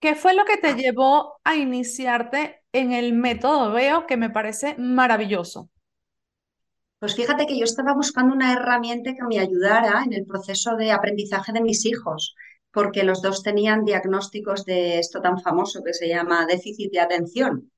¿Qué fue lo que te llevó a iniciarte en el método Veo, que me parece maravilloso? Pues fíjate que yo estaba buscando una herramienta que me ayudara en el proceso de aprendizaje de mis hijos, porque los dos tenían diagnósticos de esto tan famoso que se llama déficit de atención.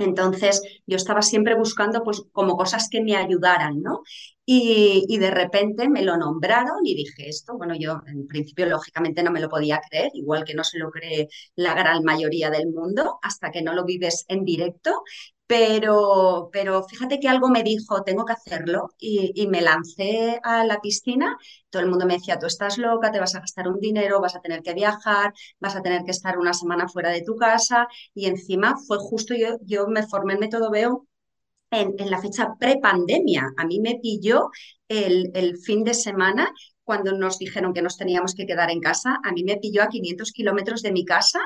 Entonces, yo estaba siempre buscando pues como cosas que me ayudaran, ¿no? Y, y, de repente me lo nombraron y dije esto, bueno, yo en principio lógicamente no me lo podía creer, igual que no se lo cree la gran mayoría del mundo, hasta que no lo vives en directo. Pero, pero fíjate que algo me dijo, tengo que hacerlo, y, y me lancé a la piscina. Todo el mundo me decía, tú estás loca, te vas a gastar un dinero, vas a tener que viajar, vas a tener que estar una semana fuera de tu casa. Y encima fue justo, yo, yo me formé en Método Veo en, en la fecha prepandemia. A mí me pilló el, el fin de semana cuando nos dijeron que nos teníamos que quedar en casa, a mí me pilló a 500 kilómetros de mi casa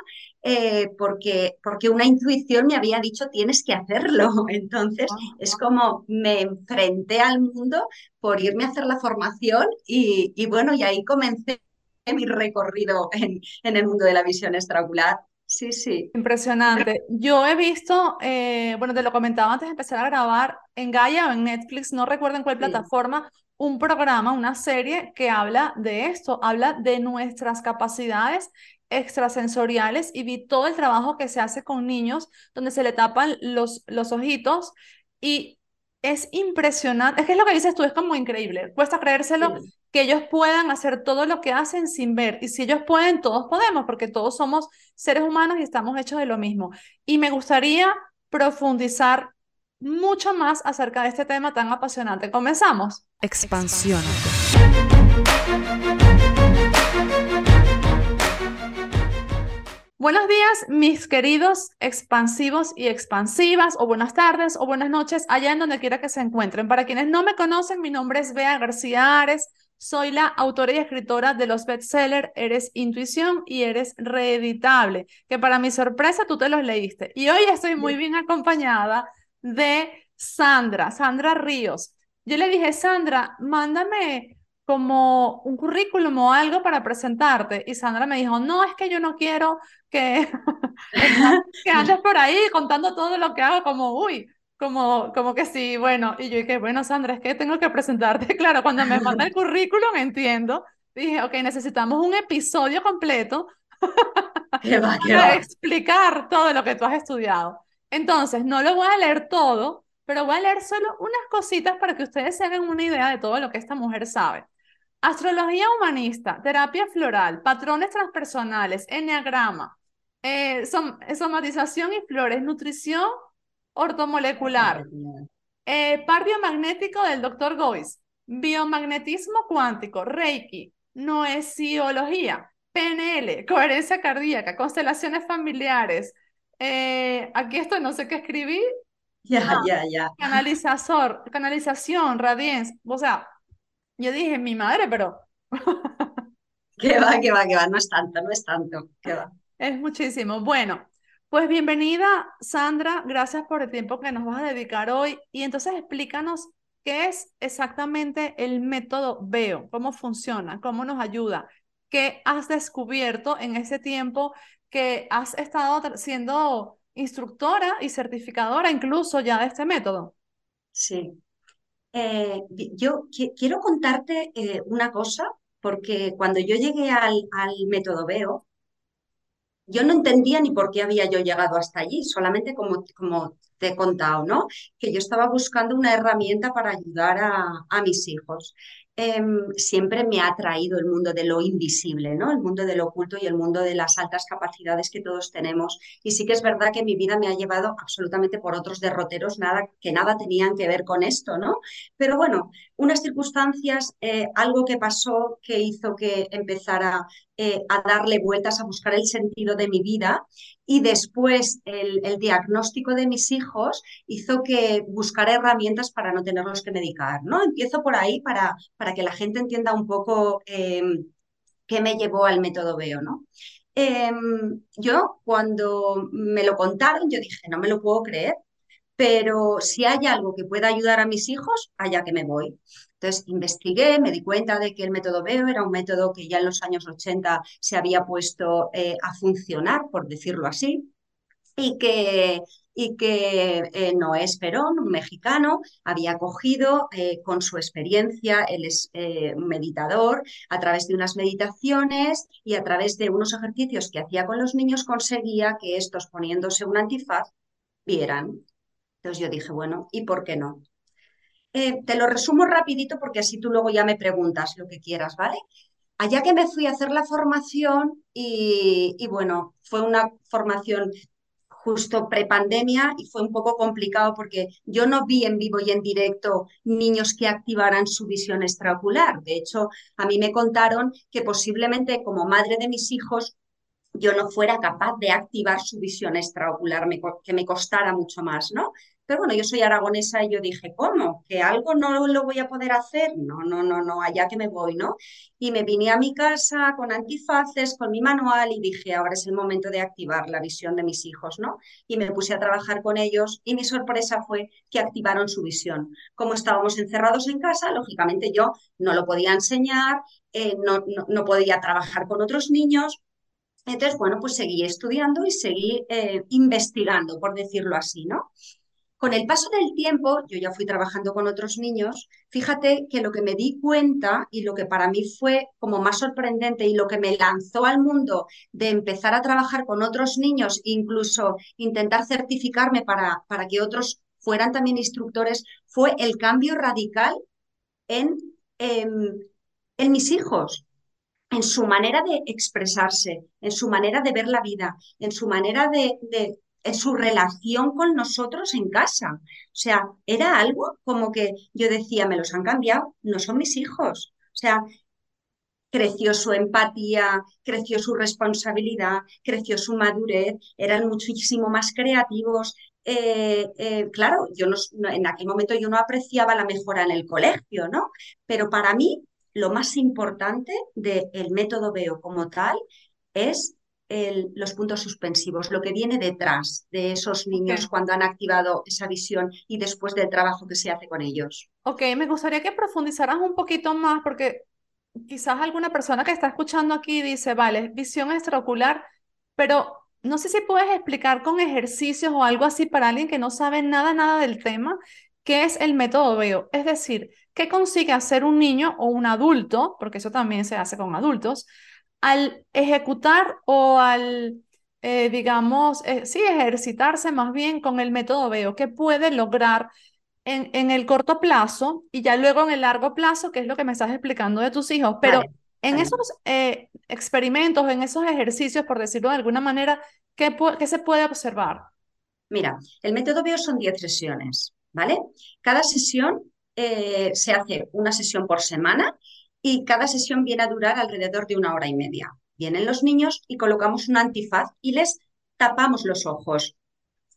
eh, porque, porque una intuición me había dicho tienes que hacerlo. Entonces es como me enfrenté al mundo por irme a hacer la formación y, y bueno, y ahí comencé mi recorrido en, en, el mundo de la visión extraocular. Sí, sí. Impresionante. Yo he visto, eh, bueno, te lo comentaba antes de empezar a grabar en Gaia o en Netflix, no recuerdo en cuál sí. plataforma, un programa, una serie que habla de esto, habla de nuestras capacidades extrasensoriales y vi todo el trabajo que se hace con niños donde se le tapan los, los ojitos y es impresionante, es que es lo que dices tú, es como increíble, cuesta creérselo sí. que ellos puedan hacer todo lo que hacen sin ver y si ellos pueden, todos podemos porque todos somos seres humanos y estamos hechos de lo mismo. Y me gustaría profundizar mucho más acerca de este tema tan apasionante. ¿Comenzamos? Expansión. Buenos días, mis queridos expansivos y expansivas, o buenas tardes o buenas noches, allá en donde quiera que se encuentren. Para quienes no me conocen, mi nombre es Bea García Ares, soy la autora y escritora de los bestsellers Eres Intuición y Eres Reeditable, que para mi sorpresa tú te los leíste. Y hoy estoy muy bien acompañada de Sandra, Sandra Ríos. Yo le dije, Sandra, mándame como un currículum o algo para presentarte. Y Sandra me dijo, no, es que yo no quiero que, que andes por ahí contando todo lo que hago, como, uy, como, como que sí, bueno. Y yo dije, bueno, Sandra, es que tengo que presentarte. Claro, cuando me manda el currículum, entiendo. Dije, ok, necesitamos un episodio completo ¿Qué va, para va? explicar todo lo que tú has estudiado. Entonces, no lo voy a leer todo, pero voy a leer solo unas cositas para que ustedes se hagan una idea de todo lo que esta mujer sabe. Astrología humanista, terapia floral, patrones transpersonales, enneagrama, eh, som somatización y flores, nutrición ortomolecular, eh, par biomagnético del doctor Gois, biomagnetismo cuántico, Reiki, noesiología, PNL, coherencia cardíaca, constelaciones familiares, eh, aquí esto no sé qué escribí. Ya, ya, ya. Canalizador, canalización, radiance. O sea, yo dije, mi madre, pero. que va, que va, que va. No es tanto, no es tanto. Que va. Es muchísimo. Bueno, pues bienvenida, Sandra. Gracias por el tiempo que nos vas a dedicar hoy. Y entonces explícanos qué es exactamente el método VEO, cómo funciona, cómo nos ayuda, qué has descubierto en ese tiempo que has estado siendo instructora y certificadora incluso ya de este método. Sí. Eh, yo qu quiero contarte eh, una cosa, porque cuando yo llegué al, al método VEO, yo no entendía ni por qué había yo llegado hasta allí, solamente como, como te he contado, ¿no? Que yo estaba buscando una herramienta para ayudar a, a mis hijos eh, siempre me ha atraído el mundo de lo invisible, ¿no? El mundo de lo oculto y el mundo de las altas capacidades que todos tenemos. Y sí que es verdad que mi vida me ha llevado absolutamente por otros derroteros, nada, que nada tenían que ver con esto, ¿no? Pero bueno, unas circunstancias, eh, algo que pasó que hizo que empezara eh, a darle vueltas, a buscar el sentido de mi vida y después el, diagnóstico de mis hijos hizo que buscara herramientas para no tenerlos que medicar, ¿no? Empiezo por ahí para, para que la gente entienda un poco eh, qué me llevó al método VEO, ¿no? Eh, yo cuando me lo contaron, yo dije, no me lo puedo creer, pero si hay algo que pueda ayudar a mis hijos, allá que me voy. Entonces investigué, me di cuenta de que el método BEO era un método que ya en los años 80 se había puesto eh, a funcionar, por decirlo así, y que, y que eh, Noé Esperón, un mexicano, había cogido eh, con su experiencia, él es eh, meditador, a través de unas meditaciones y a través de unos ejercicios que hacía con los niños, conseguía que estos poniéndose un antifaz vieran. Entonces yo dije, bueno, ¿y por qué no? Te lo resumo rapidito porque así tú luego ya me preguntas lo que quieras, ¿vale? Allá que me fui a hacer la formación y, y bueno, fue una formación justo prepandemia y fue un poco complicado porque yo no vi en vivo y en directo niños que activaran su visión extraocular. De hecho, a mí me contaron que posiblemente como madre de mis hijos yo no fuera capaz de activar su visión extraocular, que me costara mucho más, ¿no? Pero bueno, yo soy aragonesa y yo dije, ¿cómo? ¿Que algo no lo voy a poder hacer? No, no, no, no, allá que me voy, ¿no? Y me vine a mi casa con antifaces, con mi manual y dije, ahora es el momento de activar la visión de mis hijos, ¿no? Y me puse a trabajar con ellos y mi sorpresa fue que activaron su visión. Como estábamos encerrados en casa, lógicamente yo no lo podía enseñar, eh, no, no, podía trabajar con otros niños, entonces, bueno, pues seguí estudiando y seguí eh, investigando, por decirlo así, ¿no? Con el paso del tiempo, yo ya fui trabajando con otros niños, fíjate que lo que me di cuenta y lo que para mí fue como más sorprendente y lo que me lanzó al mundo de empezar a trabajar con otros niños, incluso intentar certificarme para, para que otros fueran también instructores, fue el cambio radical en, em, en mis hijos en su manera de expresarse, en su manera de ver la vida, en su manera de, en su relación con nosotros en casa. O sea, era algo como que yo decía, me los han cambiado, no son mis hijos. O sea, creció su empatía, creció su responsabilidad, creció su madurez, eran muchísimo más creativos. Eh, eh, claro, yo no, en aquel momento yo no apreciaba la mejora en el colegio, ¿no? Pero para mí lo más importante del método BEO como tal es los puntos suspensivos, lo que viene detrás de esos niños cuando han activado esa visión y después del trabajo que se hace con ellos. Ok, me gustaría que profundizaras un poquito más porque quizás alguna persona que está escuchando aquí dice, vale, visión extraocular, pero no sé si puedes explicar con ejercicios o algo así para alguien que no sabe nada, nada del tema, qué es el método BEO. Es decir, qué consigue hacer un niño o un adulto, porque eso también se hace con adultos, al ejecutar o al, eh, digamos, eh, sí, ejercitarse más bien con el método BEO, que puede lograr en, en, el corto plazo y ya luego en el largo plazo, que es lo que me estás explicando de tus hijos. Pero en esos eh, experimentos, en esos ejercicios, por decirlo de alguna manera, ¿qué, ¿qué, se puede observar? Mira, el método BEO son 10 sesiones, ¿vale? Cada sesión se hace una sesión por semana y cada sesión viene a durar alrededor de una hora y media. Vienen los niños y colocamos un antifaz y les tapamos los ojos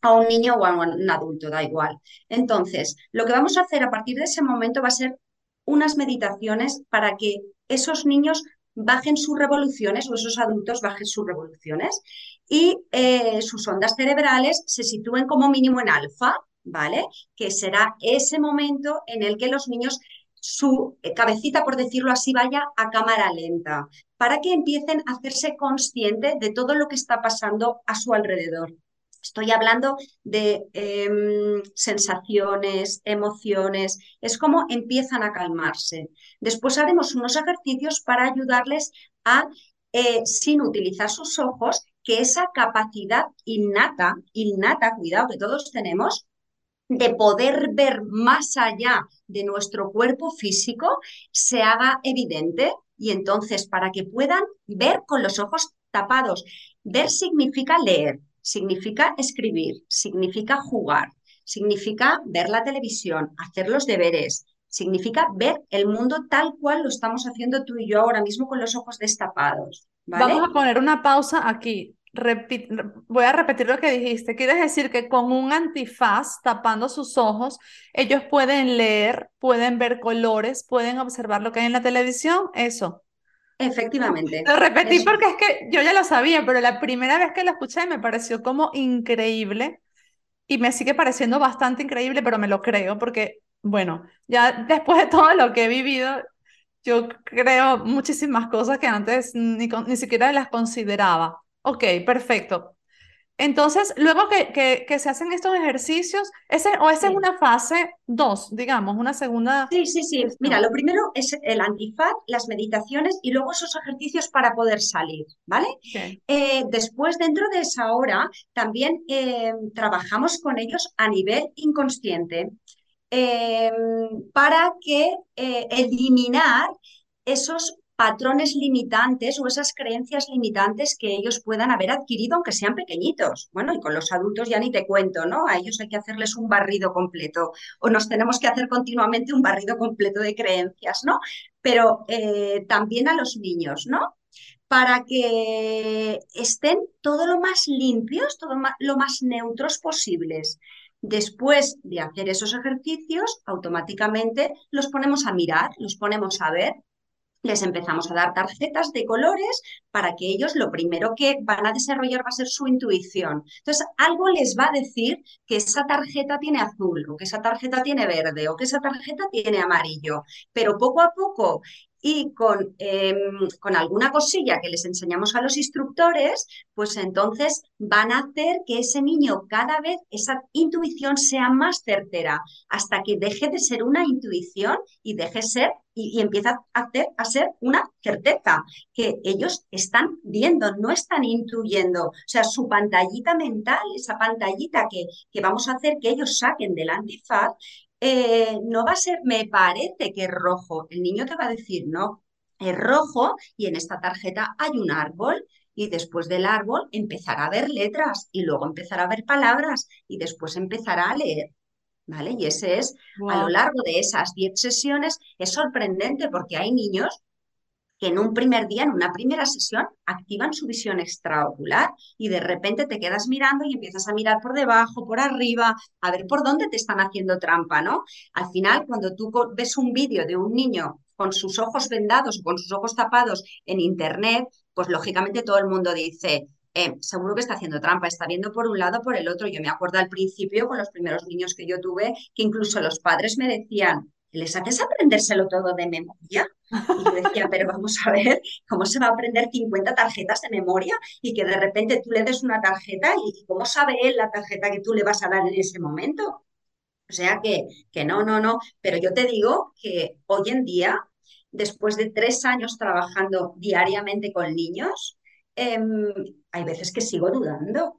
a un niño o a un adulto, da igual. Entonces, lo que vamos a hacer a partir de ese momento va a ser unas meditaciones para que esos niños bajen sus revoluciones o esos adultos bajen sus revoluciones y eh, sus ondas cerebrales se sitúen como mínimo en alfa, ¿vale? Que será ese momento en el que los niños su eh, cabecita, por decirlo así, vaya a cámara lenta, para que empiecen a hacerse conscientes de todo lo que está pasando a su alrededor. Estoy hablando de em, sensaciones, emociones, es como empiezan a calmarse. Después haremos unos ejercicios para ayudarles a, eh, sin utilizar sus ojos, que esa capacidad innata, innata, cuidado que todos tenemos, de poder ver más allá de nuestro cuerpo físico se haga evidente y entonces para que puedan ver con los ojos tapados. Ver significa leer, significa escribir, significa jugar, significa ver la televisión, hacer los deberes, significa ver el mundo tal cual lo estamos haciendo tú y yo ahora mismo con los ojos destapados. Vamos a poner una pausa aquí voy a repetir lo que dijiste. Quieres decir que con un antifaz tapando sus ojos, ellos pueden leer, pueden ver colores, pueden observar lo que hay en la televisión. Eso. Efectivamente. Lo repetí porque es que yo ya lo sabía, pero la primera vez que lo escuché me pareció como increíble y me sigue pareciendo bastante increíble, pero me lo creo porque bueno, ya después de todo lo que he vivido, yo creo muchísimas cosas que antes ni, ni siquiera las consideraba. Ok, perfecto. Entonces, luego que, que, se hacen estos ejercicios, ese, o esa es una fase 2, digamos, una segunda. Sí, sí, sí. Mira, lo primero es el antifaz, las meditaciones y luego esos ejercicios para poder salir, ¿vale? Eh, después, dentro de esa hora, también eh, trabajamos con ellos a nivel inconsciente eh, para que eliminar esos patrones limitantes o esas creencias limitantes que ellos puedan haber adquirido, aunque sean pequeñitos. Bueno, y con los adultos ya ni te cuento, ¿no? A ellos hay que hacerles un barrido completo o nos tenemos que hacer continuamente un barrido completo de creencias, ¿no? Pero eh, también a los niños, ¿no? Para que estén todo lo más limpios, todo lo más neutros posibles. Después de hacer esos ejercicios, automáticamente los ponemos a mirar, los ponemos a ver les empezamos a dar tarjetas de colores para que ellos lo primero que van a desarrollar va a ser su intuición. Entonces, algo les va a decir que esa tarjeta tiene azul o que esa tarjeta tiene verde o que esa tarjeta tiene amarillo, pero poco a poco y con, em, con, alguna cosilla que les enseñamos a los instructores, pues entonces van a hacer que ese niño cada vez esa intuición sea más certera, hasta que deje de ser una intuición y deje ser y, empieza a, hacer, a ser una certeza que ellos están viendo, no están intuyendo. O sea, su pantallita mental, esa pantallita que, que vamos a hacer que ellos saquen del antifaz, eh, no va a ser, me parece que es rojo. El niño te va a decir, no, es rojo y en esta tarjeta hay un árbol y después del árbol empezará a ver letras y luego empezará a ver palabras y después empezará a leer. ¿Vale? Y ese es, a lo largo de esas 10 sesiones, es sorprendente porque hay niños que en un primer día, en una primera sesión, activan su visión extraocular y de repente te quedas mirando y empiezas a mirar por debajo, por arriba, a ver por dónde te están haciendo trampa, ¿no? Al final, cuando tú ves un vídeo de un niño con sus ojos vendados o con sus ojos tapados en Internet, pues lógicamente todo el mundo dice, eh, seguro que está haciendo trampa, está viendo por un lado, por el otro. Yo me acuerdo al principio con los primeros niños que yo tuve, que incluso los padres me decían, ¿les haces aprendérselo todo de memoria? Y yo decía, pero vamos a ver, ¿cómo se va a aprender 50 tarjetas de memoria y que de repente tú le des una tarjeta y cómo sabe él la tarjeta que tú le vas a dar en ese momento? O sea que, que no, no, no, pero yo te digo que hoy en día, después de tres años trabajando diariamente con niños, em, hay veces que sigo dudando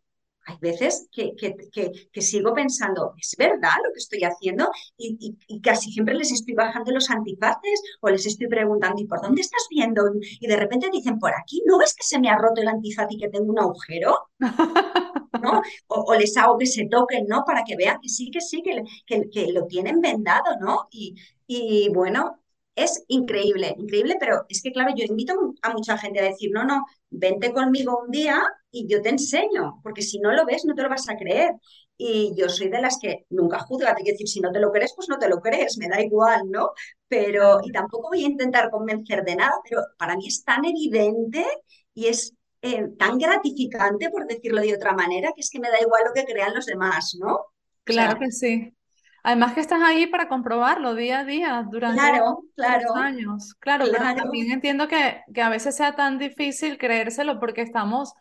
hay veces que, que, sigo pensando, ¿es verdad lo que estoy haciendo? Y, casi siempre les estoy bajando los antifaces o les estoy preguntando, ¿y por dónde estás viendo? Y de repente dicen, por aquí, ¿no ves que se me ha roto el antifaz y que tengo un agujero? ¿No? O, les hago que se toquen, ¿no? Para que vean que sí, que sí, que, que, lo tienen vendado, ¿no? Y, y bueno, es increíble, increíble, pero es que, claro, yo invito a mucha gente a decir, no, no, vente conmigo un día y yo te enseño, porque si no lo ves, no te lo vas a creer. Y yo soy de las que nunca juzga, te quiero decir, si no te lo crees, pues no te lo crees, me da igual, ¿no? Pero, y tampoco voy a intentar convencer de nada, pero para mí es tan evidente y es eh, tan gratificante, por decirlo de otra manera, que es que me da igual lo que crean los demás, ¿no? Claro que sí. Además que estás ahí para comprobarlo día a día durante claro, claro, años. Claro, pero también entiendo que, que a veces sea tan difícil creérselo porque estamos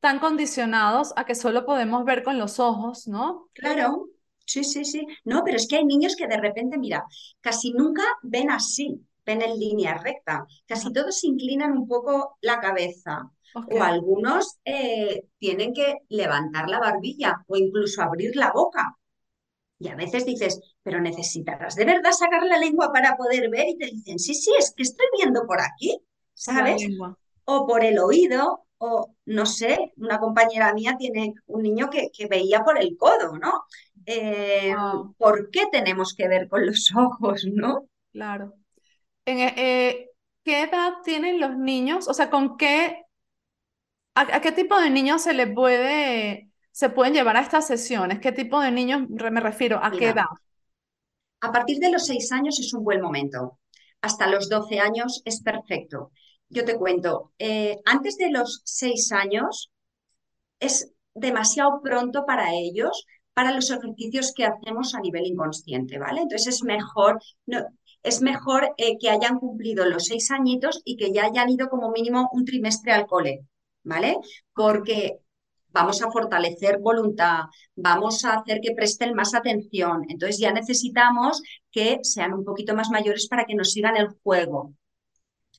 tan condicionados a que solo podemos ver con los ojos, ¿no? Claro, sí, sí, sí. No, pero es que hay niños que de repente, mira, casi nunca ven así, ven en línea recta. Casi todos inclinan un poco la cabeza. O algunos eh, tienen que levantar la barbilla o incluso abrir la boca. Y a veces dices, pero necesitarás de verdad sacar la lengua para poder ver y te dicen, sí, sí, es que estoy viendo por aquí, ¿sabes? O por el oído, o no sé, una compañera mía tiene un niño que, veía por el codo, ¿no? Eh, ¿Por qué tenemos que ver con los ojos, no? Claro. Eh, eh, ¿Qué edad tienen los niños? O sea, ¿con qué, a qué tipo de niños se le puede se pueden llevar a estas sesiones? ¿Qué tipo de niños me refiero? ¿A qué edad? A partir de los seis años es un buen momento. Hasta los 12 años es perfecto. Yo te cuento, eh, antes de los seis años es demasiado pronto para ellos para los ejercicios que hacemos a nivel inconsciente, ¿vale? Entonces es mejor, no, es mejor eh, que hayan cumplido los seis añitos y que ya hayan ido como mínimo un trimestre al cole, ¿vale? Porque vamos a fortalecer voluntad, vamos a hacer que presten más atención. Entonces ya necesitamos que sean un poquito más mayores para que nos sigan el juego.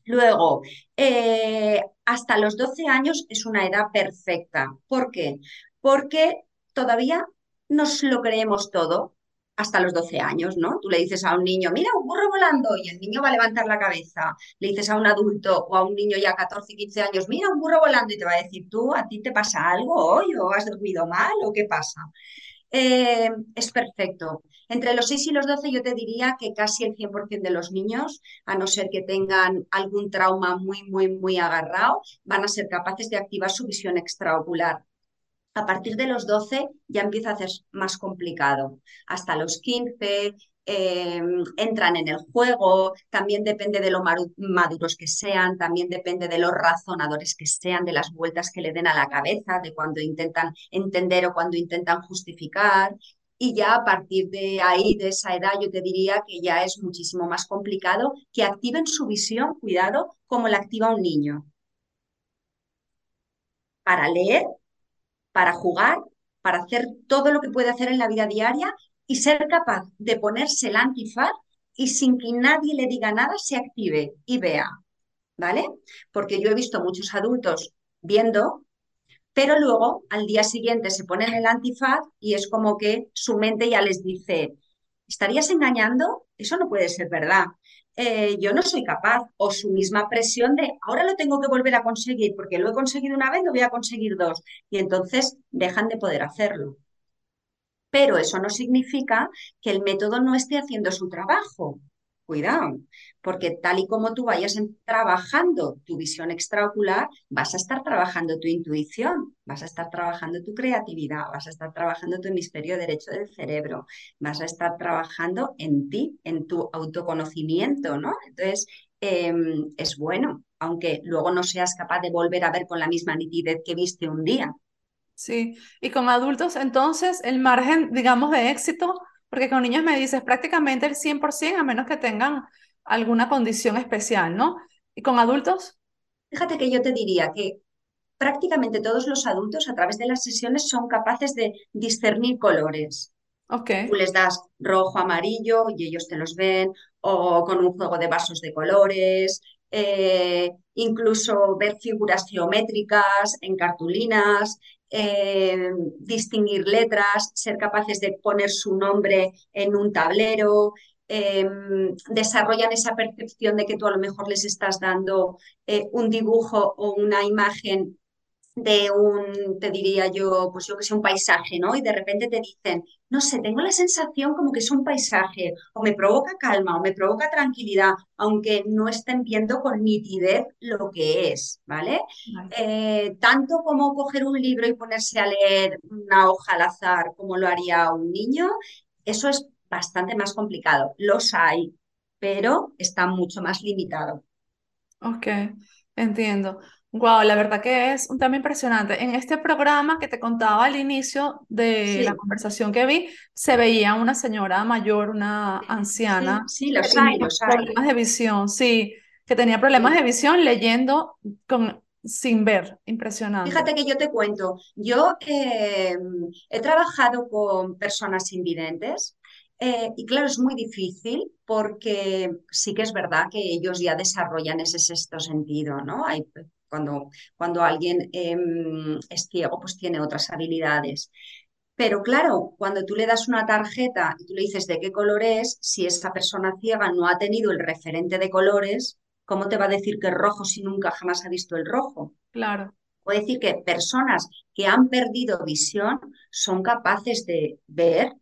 Luego, eh, hasta los 12 años es una edad perfecta. ¿Por qué? Porque todavía nos lo creemos todo hasta los 12 años, ¿no? Tú le dices a un niño, mira, un burro volando, y el niño va a levantar la cabeza. Le dices a un adulto o a un niño ya 14, 15 años, mira, un burro volando, y te va a decir, tú, ¿a ti te pasa algo hoy? ¿O has dormido mal? ¿O qué pasa? Eh, es perfecto. Entre los 6 y los 12 yo te diría que casi el 100% de los niños, a no ser que tengan algún trauma muy, muy, muy agarrado, van a ser capaces de activar su visión extraocular. A partir de los 12 ya empieza a ser más complicado. Hasta los 15 em, entran en el juego, también depende de lo maduros que sean, también depende de los razonadores que sean, de las vueltas que le den a la cabeza, de cuando intentan entender o cuando intentan justificar. Y ya a partir de ahí, de esa edad, yo te diría que ya es muchísimo más complicado que activen su visión, cuidado, como la activa un niño. Para leer para jugar, para hacer todo lo que puede hacer en la vida diaria y ser capaz de ponerse el antifaz y sin que nadie le diga nada se active y vea, ¿vale? Porque yo he visto muchos adultos viendo, pero luego al día siguiente se ponen el antifaz y es como que su mente ya les dice, ¿estarías engañando? Eso no puede ser verdad. Eh, yo no soy capaz, o su misma presión de ahora lo tengo que volver a conseguir, porque lo he conseguido una vez, lo voy a conseguir dos, y entonces dejan de poder hacerlo. Pero eso no significa que el método no esté haciendo su trabajo. Cuidado, porque tal y como tú vayas trabajando tu visión extraocular, vas a estar trabajando tu intuición, vas a estar trabajando tu creatividad, vas a estar trabajando tu hemisferio derecho del cerebro, vas a estar trabajando en ti, en tu autoconocimiento, ¿no? Entonces, em, es bueno, aunque luego no seas capaz de volver a ver con la misma nitidez que viste un día. Sí, y con adultos, entonces, el margen, digamos, de éxito porque con niños me dices prácticamente el 100% a menos que tengan alguna condición especial, ¿no? ¿Y con adultos? Fíjate que yo te diría que prácticamente todos los adultos a través de las sesiones son capaces de discernir colores. Okay. Tú les das rojo, amarillo y ellos te los ven, o con un juego de vasos de colores, eh, incluso ver figuras geométricas en cartulinas, eh, distinguir letras, ser capaces de poner su nombre en un tablero, em, desarrollan esa percepción de que tú a lo mejor les estás dando eh, un dibujo o una imagen de un, te diría yo, pues yo que sé, un paisaje, ¿no? Y de repente te dicen, no sé, tengo la sensación como que es un paisaje, o me provoca calma, o me provoca tranquilidad, aunque no estén viendo con nitidez lo que es, ¿vale? Eh, tanto como coger un libro y ponerse a leer una hoja al azar, como lo haría un niño, eso es bastante más complicado. Los hay, pero está mucho más limitado. Ok, entiendo. Wow, la verdad que es un tema impresionante. En este programa que te contaba al inicio de la conversación que vi, se veía una señora mayor, una anciana. Sí, los hay, los hay. Problemas de visión, sí, que tenía problemas de visión leyendo con, sin ver. Impresionante. Fíjate que yo te cuento, yo eh, he trabajado con personas invidentes eh, y claro, es muy difícil porque sí que es verdad que ellos ya desarrollan ese sexto sentido, ¿no? Hay cuando, cuando alguien em, es ciego, pues tiene otras habilidades. Pero claro, cuando tú le das una tarjeta y tú le dices de qué color es, si esa persona ciega no ha tenido el referente de colores, ¿cómo te va a decir que es rojo si nunca jamás ha visto el rojo? Claro. Puede decir que personas que han perdido visión son capaces de ver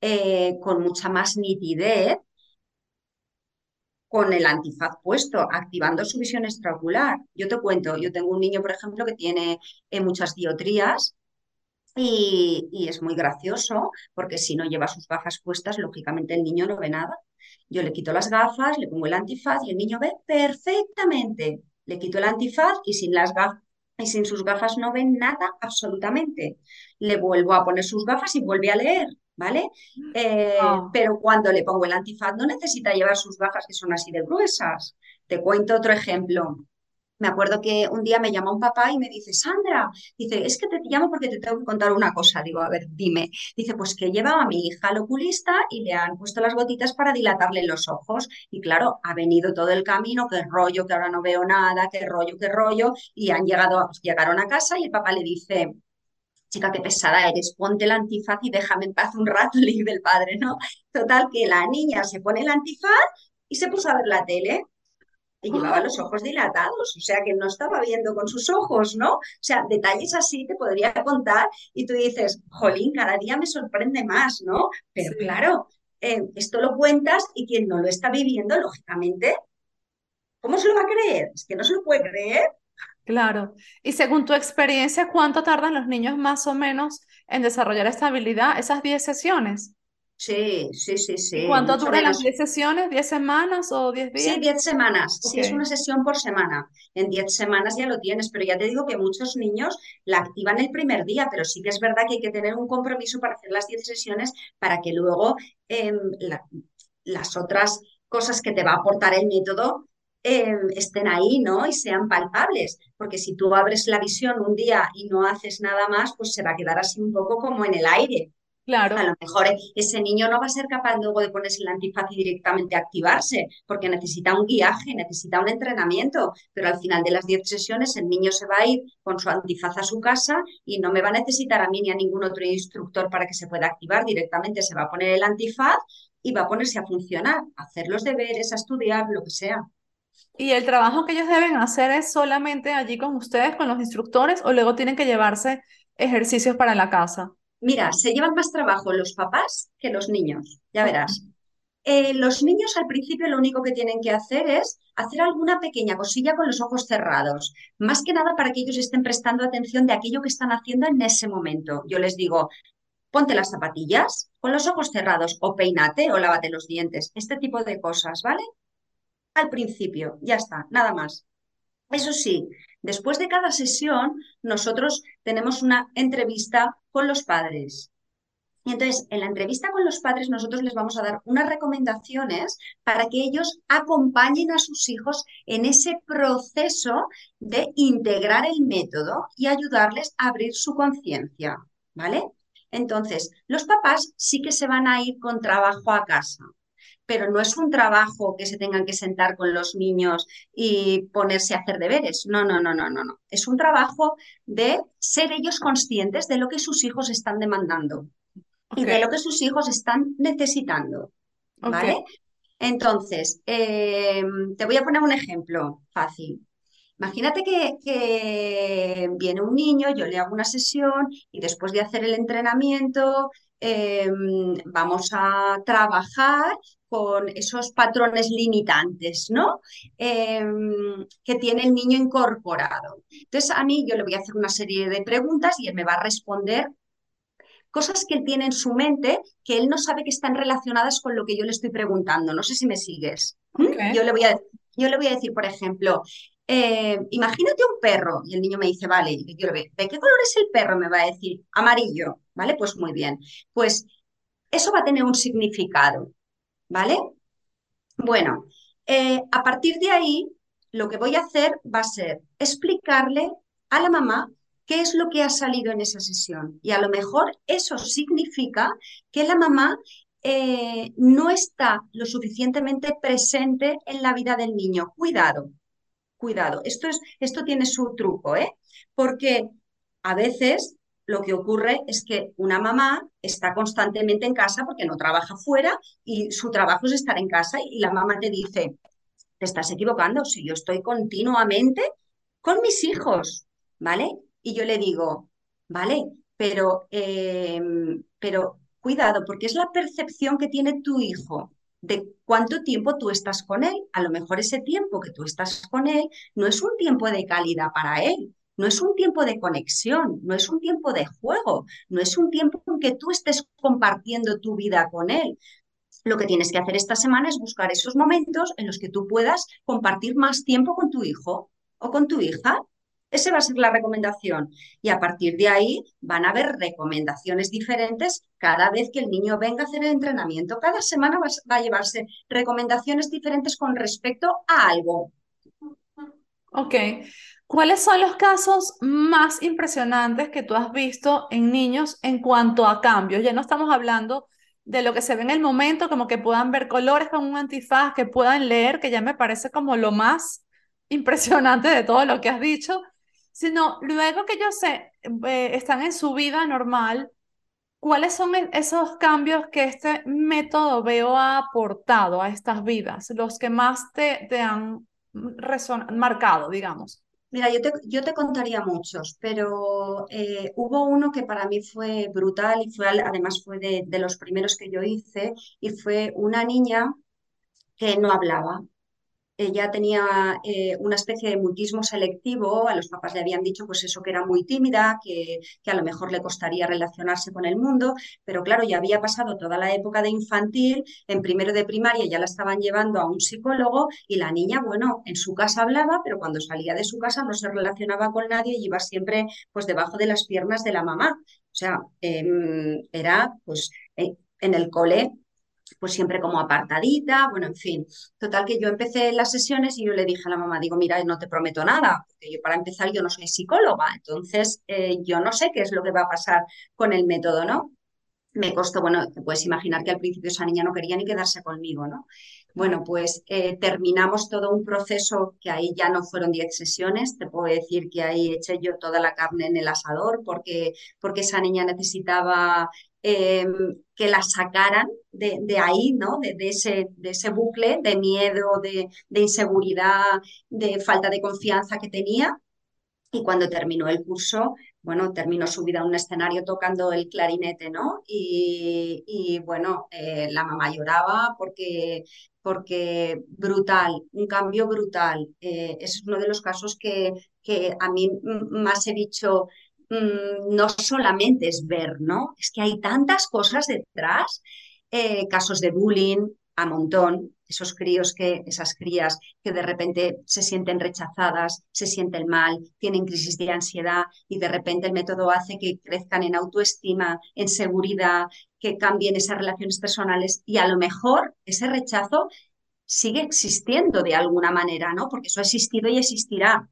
eh, con mucha más nitidez con el antifaz puesto, activando su visión extraocular. Yo te cuento, yo tengo un niño, por ejemplo, que tiene eh, muchas diotrías y, y, es muy gracioso porque si no lleva sus gafas puestas, lógicamente el niño no ve nada. Yo le quito las gafas, le pongo el antifaz y el niño ve perfectamente. Le quito el antifaz y sin las gafas, y sin sus gafas no ven nada absolutamente. Le vuelvo a poner sus gafas y vuelve a leer, ¿vale? Eh, Ah, pero cuando le pongo el antifaz no necesita llevar sus gafas que son así de gruesas. Te cuento otro ejemplo. Me acuerdo que un día me llamó un papá y me dice, Sandra, dice, es que te llamo porque te tengo que contar una cosa. Digo, a ver, dime. Dice, pues que llevaba a mi hija al oculista y le han puesto las gotitas para dilatarle los ojos. Y claro, ha venido todo el camino, qué rollo, que ahora no veo nada, qué rollo, qué rollo. Y han llegado, llegaron a casa y el papá le dice, chica, qué pesada eres, ponte el antifaz y déjame en paz un rato, le dice el padre, ¿no? Total, que la niña se pone el antifaz y se puso a ver la tele y llevaba los ojos dilatados, o sea que no estaba viendo con sus ojos, ¿no? O sea, detalles así te podría contar y tú dices, jolín, cada día me sorprende más, ¿no? Pero sí, claro, eh, esto lo cuentas y quien no lo está viviendo, lógicamente, ¿cómo se lo va a creer? Es que no se lo puede creer. Claro. Y según tu experiencia, ¿cuánto tardan los niños más o menos en desarrollar esta habilidad? Esas 10 sesiones. Sí, sí, sí, ¿Y sí, cuánto duran las menos. 10 sesiones? ¿10 semanas o 10 Sí, días? 10 semanas. Ok, Sí, es una sesión por semana. En 10 semanas ya lo tienes, pero ya te digo que muchos niños la activan el primer día, pero sí que es verdad que hay que tener un compromiso para hacer las 10 sesiones para que luego eh, la- las otras cosas que te va a aportar el método eh, estén ahí, ¿no? Y sean palpables. Porque si tú abres la visión un día y no haces nada más, pues se va a quedar así un poco como en el aire. A claro. lo mejor ese niño no va a ser capaz luego de ponerse el antifaz y directamente activarse, porque necesita un guiaje, necesita un entrenamiento, pero al final de las 10 sesiones el niño se va a ir con su antifaz a su casa y no me va a necesitar a mí ni a ningún otro instructor para que se pueda activar, directamente se va a poner el antifaz y va a ponerse a funcionar, a hacer los deberes, a estudiar, lo que sea. ¿Y el trabajo que ellos deben hacer es solamente allí con ustedes, con los instructores, o luego tienen que llevarse ejercicios para la casa? Mira, se llevan más trabajo los papás que los niños, ya verás. Eh, los niños al principio lo único que tienen que hacer es hacer alguna pequeña cosilla con los ojos cerrados, más que nada para que ellos estén prestando atención de aquello que están haciendo en ese momento. Yo les digo, ponte las zapatillas con los ojos cerrados o peínate o lávate los dientes, este tipo de cosas, ¿vale? Al principio, ya está, nada más. Eso sí, después de cada sesión, nosotros tenemos una entrevista con los padres. Y entonces, en la entrevista con los padres, nosotros les vamos a dar unas recomendaciones para que ellos acompañen a sus hijos en ese proceso de integrar el método y ayudarles a abrir su conciencia, ¿vale? Entonces, los papás sí que se van a ir con trabajo a casa, pero no es un trabajo que se tengan que sentar con los niños y ponerse a hacer deberes. No, no, no, no, no, no. Es un trabajo de ser ellos conscientes de lo que sus hijos están demandando y de lo que sus hijos están necesitando. ¿vale? Entonces, eh, te voy a poner un ejemplo fácil. Imagínate que, que viene un niño, yo le hago una sesión y después de hacer el entrenamiento eh, vamos a trabajar con esos patrones limitantes, ¿no? Eh, que tiene el niño incorporado. Entonces, a mí yo le voy a hacer una serie de preguntas y él me va a responder cosas que él tiene en su mente que él no sabe que están relacionadas con lo que yo le estoy preguntando. No sé si me sigues. ¿Mm? Yo, le voy a, yo le voy a decir, por ejemplo, eh, imagínate un perro y el niño me dice, vale, yo le ¿de qué color es el perro? Me va a decir, amarillo, ¿vale? Pues muy bien. Pues eso va a tener un significado, ¿vale? Bueno, eh, a partir de ahí, lo que voy a hacer va a ser explicarle a la mamá qué es lo que ha salido en esa sesión. Y a lo mejor eso significa que la mamá eh, no está lo suficientemente presente en la vida del niño. Cuidado, cuidado. Esto es, esto tiene su truco, ¿eh? Porque a veces lo que ocurre es que una mamá está constantemente en casa porque no trabaja fuera y su trabajo es estar en casa y la mamá te dice, te estás equivocando, si yo estoy continuamente con mis hijos, ¿vale? Y yo le digo, vale, pero, eh, pero cuidado, porque es la percepción que tiene tu hijo de cuánto tiempo tú estás con él. A lo mejor ese tiempo que tú estás con él no es un tiempo de calidad para él, no es un tiempo de conexión, no es un tiempo de juego, no es un tiempo en que tú estés compartiendo tu vida con él. Lo que tienes que hacer esta semana es buscar esos momentos en los que tú puedas compartir más tiempo con tu hijo o con tu hija. Esa va a ser la recomendación. Y a partir de ahí van a haber recomendaciones diferentes cada vez que el niño venga a hacer el entrenamiento. Cada semana va, a llevarse recomendaciones diferentes con respecto a algo. Ok. ¿Cuáles son los casos más impresionantes que tú has visto en niños en cuanto a cambios? Ya no estamos hablando de lo que se ve en el momento, como que puedan ver colores con un antifaz, que puedan leer, que ya me parece como lo más impresionante de todo lo que has dicho, sino luego que ellos se, eh, están en su vida normal, ¿cuáles son e-, esos cambios que este método veo ha aportado a estas vidas, los que más te, te han marcado, digamos? Mira, yo te, yo te contaría muchos, pero eh, hubo uno que para mí fue brutal y fue además fue de, de los primeros que yo hice y fue una niña que no hablaba, ella tenía eh, una especie de mutismo selectivo, a los papás le habían dicho pues eso que era muy tímida, que, que, a lo mejor le costaría relacionarse con el mundo, pero claro, ya había pasado toda la época de infantil, en primero de primaria ya la estaban llevando a un psicólogo y la niña, bueno, en su casa hablaba, pero cuando salía de su casa no se relacionaba con nadie y iba siempre pues debajo de las piernas de la mamá. O sea, em, era pues eh, en el cole pues siempre como apartadita, bueno, en fin. Total que yo empecé las sesiones y yo le dije a la mamá, digo, mira, no te prometo nada, porque yo para empezar yo no soy psicóloga, entonces eh, yo no sé qué es lo que va a pasar con el método, ¿no? Me costó, bueno, te puedes imaginar que al principio esa niña no quería ni quedarse conmigo, ¿no? Bueno, pues eh, terminamos todo un proceso que ahí ya no fueron 10 sesiones, te puedo decir que ahí eché yo toda la carne en el asador porque, porque esa niña necesitaba Em, que la sacaran de, ahí, ¿no? De, ese, bucle de miedo, de, inseguridad, de falta de confianza que tenía. Y cuando terminó el curso, bueno, terminó su vida en un escenario tocando el clarinete, ¿no? Y, bueno, eh, la mamá lloraba porque, porque brutal, un cambio brutal. Eh, es uno de los casos que a mí más he dicho, Mm, no solamente es ver, ¿no? Es que hay tantas cosas detrás, eh, casos de bullying a montón, esos críos que, esas crías que de repente se sienten rechazadas, se sienten mal, tienen crisis de ansiedad y de repente el método hace que crezcan en autoestima, en seguridad, que cambien esas relaciones personales y a lo mejor ese rechazo sigue existiendo de alguna manera, ¿no? Porque eso ha existido y existirá.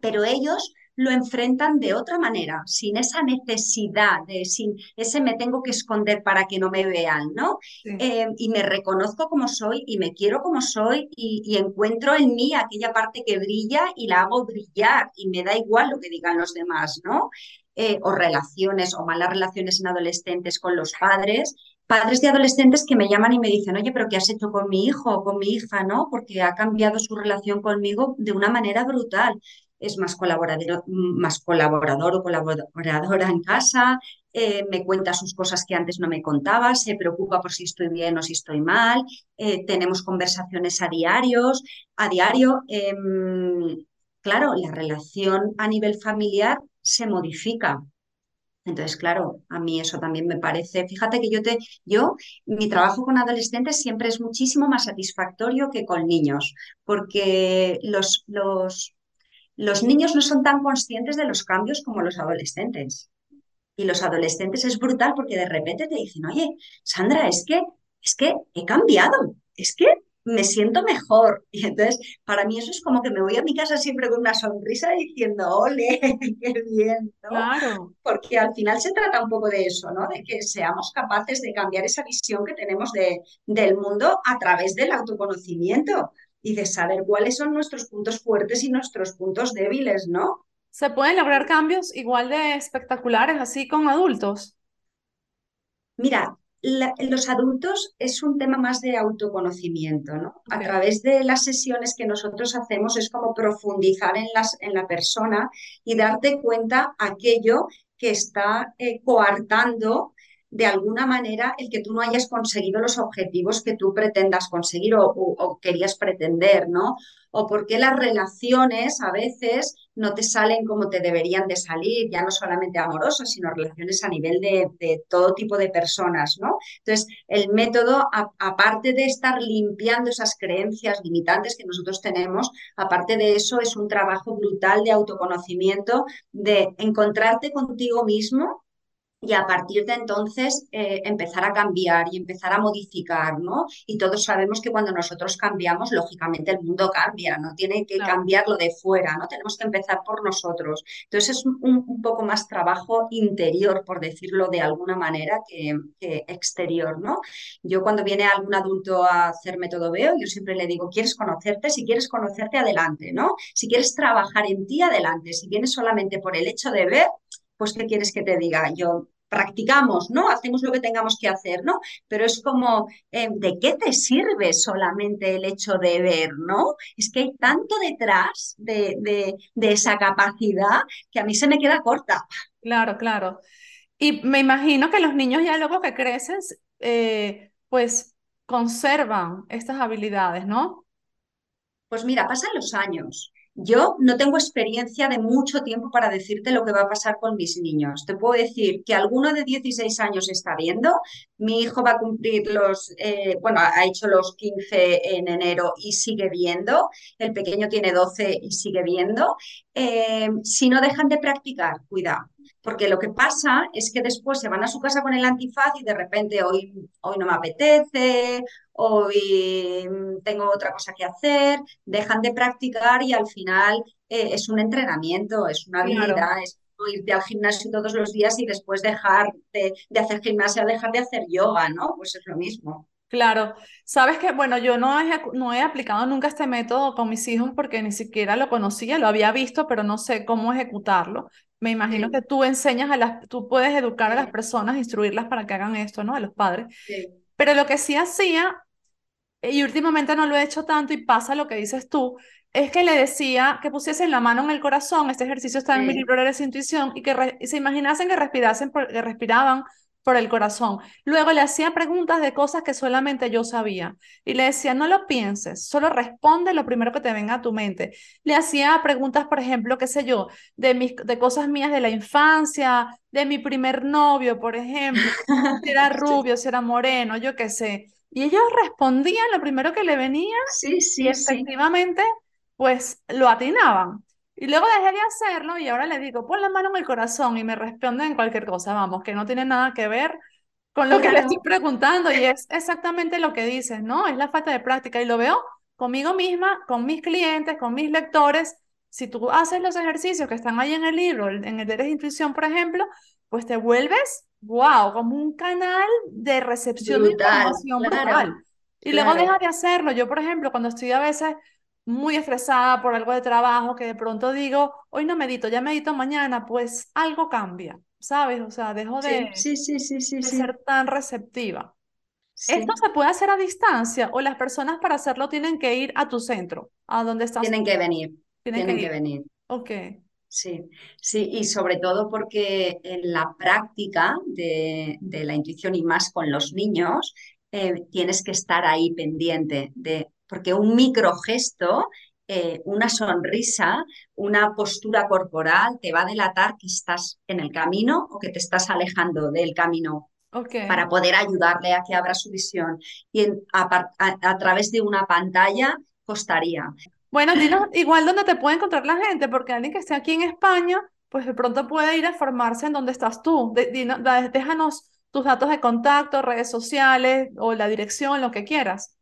Pero ellos lo enfrentan de otra manera, sin esa necesidad, de, sin ese me tengo que esconder para que no me vean, ¿no? Eh, y me reconozco como soy y me quiero como soy y, encuentro en mí aquella parte que brilla y la hago brillar y me da igual lo que digan los demás, ¿no? Eh, o relaciones o malas relaciones en adolescentes con los padres, padres de adolescentes que me llaman y me dicen, oye, pero ¿qué has hecho con mi hijo o con mi hija? ¿no? Porque ha cambiado su relación conmigo de una manera brutal es más colaborador, más colaborador o colaboradora en casa, eh, me cuenta sus cosas que antes no me contaba, se preocupa por si estoy bien o si estoy mal, eh, tenemos conversaciones a diarios, a diario. Em, claro, la relación a nivel familiar se modifica. Entonces, claro, a mí eso también me parece, fíjate que yo te, yo, mi trabajo con adolescentes siempre es muchísimo más satisfactorio que con niños, porque los, los, los niños no son tan conscientes de los cambios como los adolescentes. Y los adolescentes es brutal porque de repente te dicen, oye, Sandra, es que, es que he cambiado, es que me siento mejor. Y entonces, para mí eso es como que me voy a mi casa siempre con una sonrisa diciendo, ole, qué bien, ¿no? Claro. Porque al final se trata un poco de eso, ¿no? De que seamos capaces de cambiar esa visión que tenemos de, del mundo a través del autoconocimiento y de saber cuáles son nuestros puntos fuertes y nuestros puntos débiles, ¿no? ¿Se pueden lograr cambios igual de espectaculares así con adultos? Mira, los adultos es un tema más de autoconocimiento, ¿no? A través de las sesiones que nosotros hacemos es como profundizar en, las, en la persona y darte cuenta aquello que está eh, coartando de alguna manera el que tú no hayas conseguido los objetivos que tú pretendas conseguir o, querías pretender, ¿no? O por qué las relaciones a veces no te salen como te deberían de salir, ya no solamente amorosas, sino relaciones a nivel de, todo tipo de personas, ¿no? Entonces, el método, aparte de estar limpiando esas creencias limitantes que nosotros tenemos, aparte de eso, es un trabajo brutal de autoconocimiento, de encontrarte contigo mismo y a partir de entonces eh, empezar a cambiar y empezar a modificar, ¿no? Y todos sabemos que cuando nosotros cambiamos, lógicamente el mundo cambia, no tiene que cambiar lo de fuera, ¿no? Tenemos que empezar por nosotros. Entonces es un, poco más trabajo interior, por decirlo de alguna manera, que, exterior, ¿no? Yo cuando viene algún adulto a hacerme todo veo, yo siempre le digo, ¿quieres conocerte? Si quieres conocerte, adelante, ¿no? Si quieres trabajar en ti, adelante. Si vienes solamente por el hecho de ver, pues ¿qué quieres que te diga? Yo practicamos, ¿no? Hacemos lo que tengamos que hacer, ¿no? Pero es como, eh, ¿de qué te sirve solamente el hecho de ver, ¿no? Es que hay tanto detrás de, esa capacidad que a mí se me queda corta. Claro, claro. Y me imagino que los niños ya luego que crecen, eh, pues conservan estas habilidades, ¿no? Pues mira, pasan los años. Yo no tengo experiencia de mucho tiempo para decirte lo que va a pasar con mis niños. Te puedo decir que alguno de 16 años está viendo, mi hijo va a cumplir los, eh, bueno, ha hecho los 15 en enero y sigue viendo, el pequeño tiene 12 y sigue viendo. Eh, si no dejan de practicar, cuidado porque lo que pasa es que después se van a su casa con el antifaz y de repente hoy, hoy no me apetece, hoy tengo otra cosa que hacer, dejan de practicar y al final eh, es un entrenamiento, es una habilidad, es irte al gimnasio todos los días y después dejar de, de hacer gimnasia, dejar de hacer yoga, ¿no? Pues es lo mismo. Claro, sabes que, bueno, yo no he, no he aplicado nunca este método con mis hijos porque ni siquiera lo conocía, lo había visto, pero no sé cómo ejecutarlo. Me imagino que tú enseñas a las, tú puedes educar a las personas, instruirlas para que hagan esto, ¿no? A los padres. Pero lo que sí hacía, y últimamente no lo he hecho tanto y pasa lo que dices tú, es que le decía que pusiesen la mano en el corazón, este ejercicio está en mi libro de intuición, y que se imaginasen que respirasen, que respiraban por el corazón. Luego le hacía preguntas de cosas que solamente yo sabía y le decía, no lo pienses, solo responde lo primero que te venga a tu mente. Le hacía preguntas, por ejemplo, qué sé yo, de, mis, de cosas mías de la infancia, de mi primer novio, por ejemplo, si era rubio, si era moreno, yo qué sé. Y ellos respondían lo primero que le venía sí, sí, y efectivamente, pues lo atinaban. Y luego dejé de hacerlo y ahora le digo, pon la mano en el corazón y me responden en cualquier cosa, vamos, que no tiene nada que ver con lo que le estoy preguntando y es exactamente lo que dices, ¿no? Es la falta de práctica y lo veo conmigo misma, con mis clientes, con mis lectores. Si tú haces los ejercicios que están ahí en el libro, en el de intuición, por ejemplo, pues te vuelves, wow, como un canal de recepción de información brutal. Y luego deja de hacerlo. Yo, por ejemplo, cuando estoy a veces muy estresada por algo de trabajo, que de pronto digo, hoy no medito, ya medito mañana, pues algo cambia, ¿sabes? O sea, dejo de, sí, sí, sí, sí, ser tan receptiva. ¿Esto se puede hacer a distancia o las personas para hacerlo tienen que ir a tu centro, a donde estás? Tienen que venir. Tienen, que, venir. Ok. Sí, sí, y sobre todo porque en la práctica de, de la intuición y más con los niños, eh, tienes que estar ahí pendiente de porque un microgesto, eh, una sonrisa, una postura corporal te va a delatar que estás en el camino o que te estás alejando del camino para poder ayudarle a que abra su visión. Y a, través de una pantalla costaría. Bueno, dinos igual dónde te puede encontrar la gente, porque alguien que esté aquí en España, pues de pronto puede ir a formarse en donde estás tú. déjanos tus datos de contacto, redes sociales o la dirección, lo que quieras.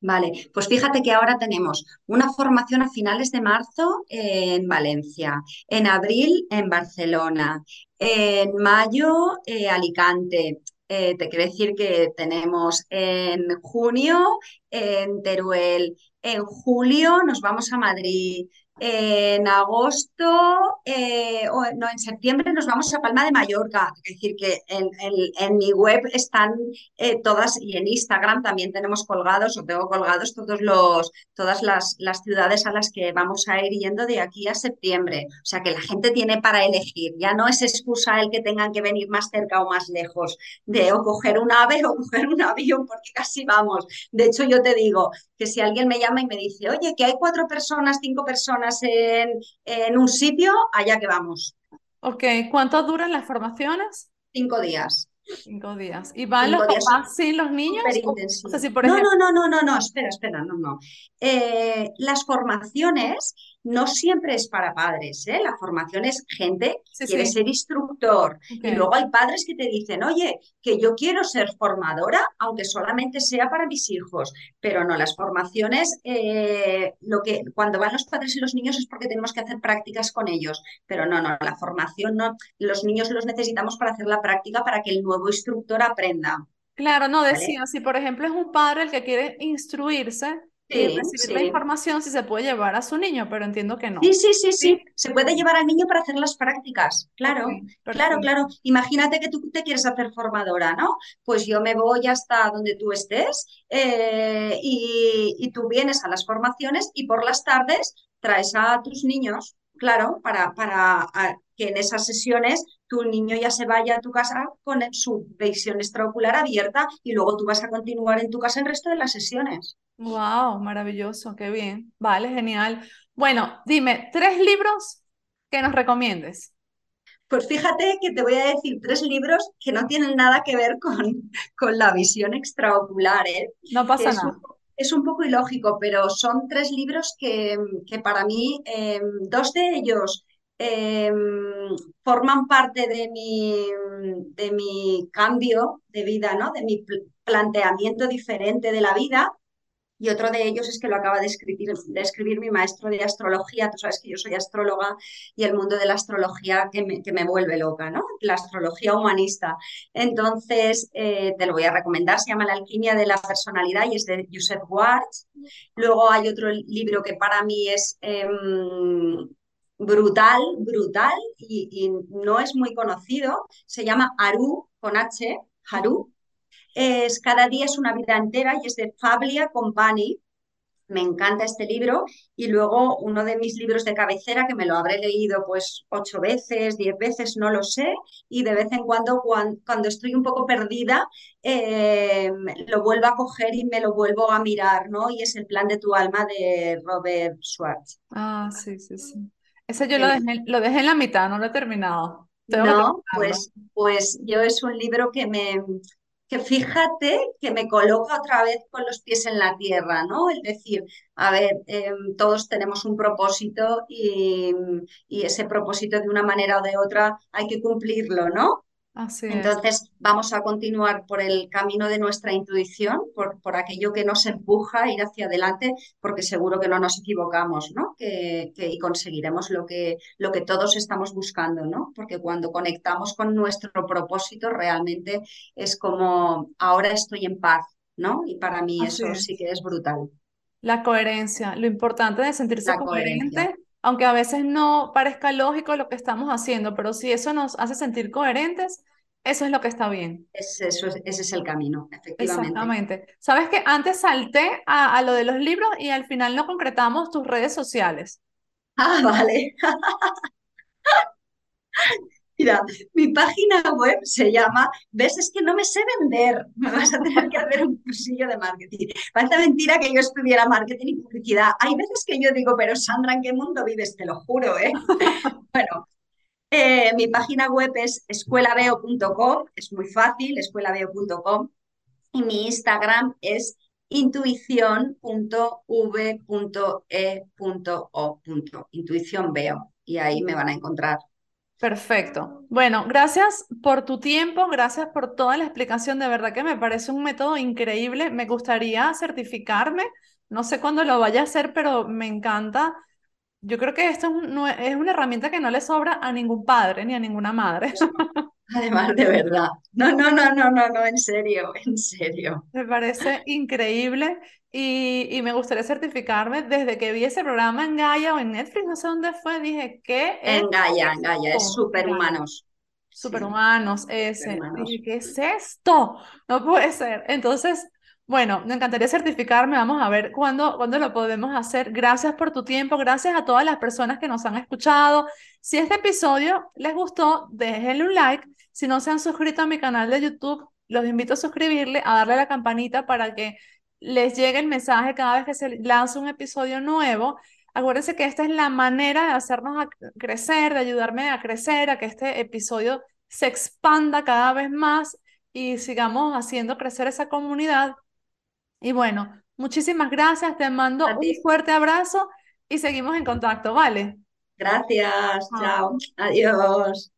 Vale, pues fíjate que ahora tenemos una formación a finales de marzo en Valencia, en abril en Barcelona, en mayo eh, Alicante. Eh, te quiero decir que tenemos en junio en Teruel, en julio nos vamos a Madrid, En agosto, eh, o no, en septiembre nos vamos a Palma de Mallorca. Es decir, que en, en- en mi web están eh, todas, y en Instagram también tenemos colgados, o tengo colgados todos los, todas las, las ciudades a las que vamos a ir yendo de aquí a septiembre. O sea que la gente tiene para elegir. Ya no es excusa el que tengan que venir más cerca o más lejos, de o coger un ave o coger un avión, porque casi vamos. De hecho, yo te digo que si alguien me llama y me dice, oye, que hay cuatro personas, cinco personas en, en un sitio, allá que vamos. Ok, ¿cuánto duran las formaciones? Cinco días. Cinco días. ¿Y van los Cinco días papás sin los niños? O, sea, si por No, no, no, no, no, no, espera, espera, no, no. Eh, las formaciones no siempre es para padres, ¿eh? La formación es gente sí, quiere sí, ser instructor. Y luego hay padres que te dicen, oye, que yo quiero ser formadora, aunque solamente sea para mis hijos, pero no, las formaciones, eh, lo que cuando van los padres y los niños es porque tenemos que hacer prácticas con ellos, pero no, no, la formación no, los niños los necesitamos para hacer la práctica para que el nuevo instructor aprenda, Claro, no ¿vale? decía, si por ejemplo es un padre el que quiere instruirse Sí, recibir la información, si se puede llevar a su niño, pero entiendo que no. sí, sí, Sí, sí. Se puede llevar al niño para hacer las prácticas. Claro, claro, claro. Imagínate que tú te quieres hacer formadora, ¿no? Pues yo me voy hasta donde tú estés eh, y, y tú vienes a las formaciones y por las tardes traes a tus niños, claro, para, para que en esas sesiones tu niño ya se vaya a tu casa con su visión extraocular abierta y luego tú vas a continuar en tu casa el resto de las sesiones. Wow, maravilloso, qué bien. Vale, genial. Bueno, dime, tres libros que nos recomiendes. Pues fíjate que te voy a decir tres libros que no tienen nada que ver con, con la visión extraocular, ¿eh? No pasa es un, nada. es un poco ilógico, pero son tres libros que, que para mí, eh, dos de ellos eh, forman parte de mi, de mi cambio de vida, ¿no? De mi pl- planteamiento diferente de la vida. Y otro de ellos es que lo acaba de escribir, de escribir mi maestro de astrología. Tú sabes que yo soy astróloga y el mundo de la astrología que me, que me vuelve loca, ¿no? La astrología humanista. Entonces, eh, te lo voy a recomendar. Se llama La alquimia de la personalidad y es de Joseph Ward. Luego hay otro libro que para mí es eh, brutal, brutal y, no es muy conocido. Se llama Haru, con H, Haru. Es, cada día es una vida entera y es de Fablia Company. Me encanta este libro y luego uno de mis libros de cabecera que me lo habré leído pues ocho veces, diez veces, no lo sé, y de vez en cuando cuando, estoy un poco perdida eh, lo vuelvo a coger y me lo vuelvo a mirar, ¿no? Y es El plan de tu alma de Robert Schwartz. Ah, sí, sí, sí. Ese yo lo Que dejé, lo dejé en la mitad, no lo he terminado. Tengo No, pues, pues yo es un libro que me, que fíjate que me coloca otra vez con los pies en la tierra, ¿no? Es decir, a ver, eh, todos tenemos un propósito y, y ese propósito de una manera o de otra hay que cumplirlo, ¿no? Así es. Entonces, vamos a continuar por el camino de nuestra intuición, por, por aquello que nos empuja a ir hacia adelante, porque seguro que no nos equivocamos, ¿no? Que, que- y conseguiremos lo que, lo que todos estamos buscando, ¿no? Porque cuando conectamos con nuestro propósito, realmente es como, ahora estoy en paz, ¿no? Y para mí Así eso sí que es brutal, La coherencia, lo importante de sentirse la coherencia. Aunque a veces no parezca lógico lo que estamos haciendo, pero si eso nos hace sentir coherentes, eso es lo que está bien. Es, eso, es- ese es el camino, efectivamente. Exactamente. Sabes que antes salté a, a lo de los libros y al final no concretamos tus redes sociales. Ah, vale. Mira, mi página web se llama, ves, es que no me sé vender, me vas a tener que hacer un cursillo de marketing. Parece mentira que yo estudiara marketing y publicidad. Hay veces que yo digo, pero Sandra, ¿en qué mundo vives? Te lo juro, ¿eh? Bueno, eh, mi página web es escuelabeo.com, es muy fácil, escuelabeo.com, y mi Instagram es intuición.v.e.o. Intuición veo, y ahí me van a encontrar. Perfecto. Bueno, gracias por tu tiempo, gracias por toda la explicación. De verdad que me parece un método increíble. Me gustaría certificarme. No sé cuándo lo vaya a hacer, pero me encanta. Yo creo que esto es, es una herramienta que no le sobra a ningún padre ni a ninguna madre. además de verdad. No, no, no, no, no, no, en serio, en serio. Me parece increíble y, y me gustaría certificarme desde que vi ese programa en Gaia o en Netflix, no sé dónde fue, dije, ¿qué es En Gaia, en Gaia, es superhumanos. Sí, Superhumanos, ese. Dije. ¿qué es esto? No puede ser. Entonces, bueno, me encantaría certificarme. Vamos a ver cuándo, cuándo lo podemos hacer. Gracias por tu tiempo. Gracias a todas las personas que nos han escuchado. Si este episodio les gustó, déjenle un like. Si no se han suscrito a mi canal de YouTube, los invito a suscribirle, a darle la campanita para que les llegue el mensaje cada vez que se lanza un episodio nuevo. Acuérdense que esta es la manera de hacernos crecer, de ayudarme a crecer, a que este episodio se expanda cada vez más y sigamos haciendo crecer esa comunidad. Y bueno, muchísimas gracias, te mando un fuerte abrazo y seguimos en contacto, ¿vale? Gracias, chao, adiós.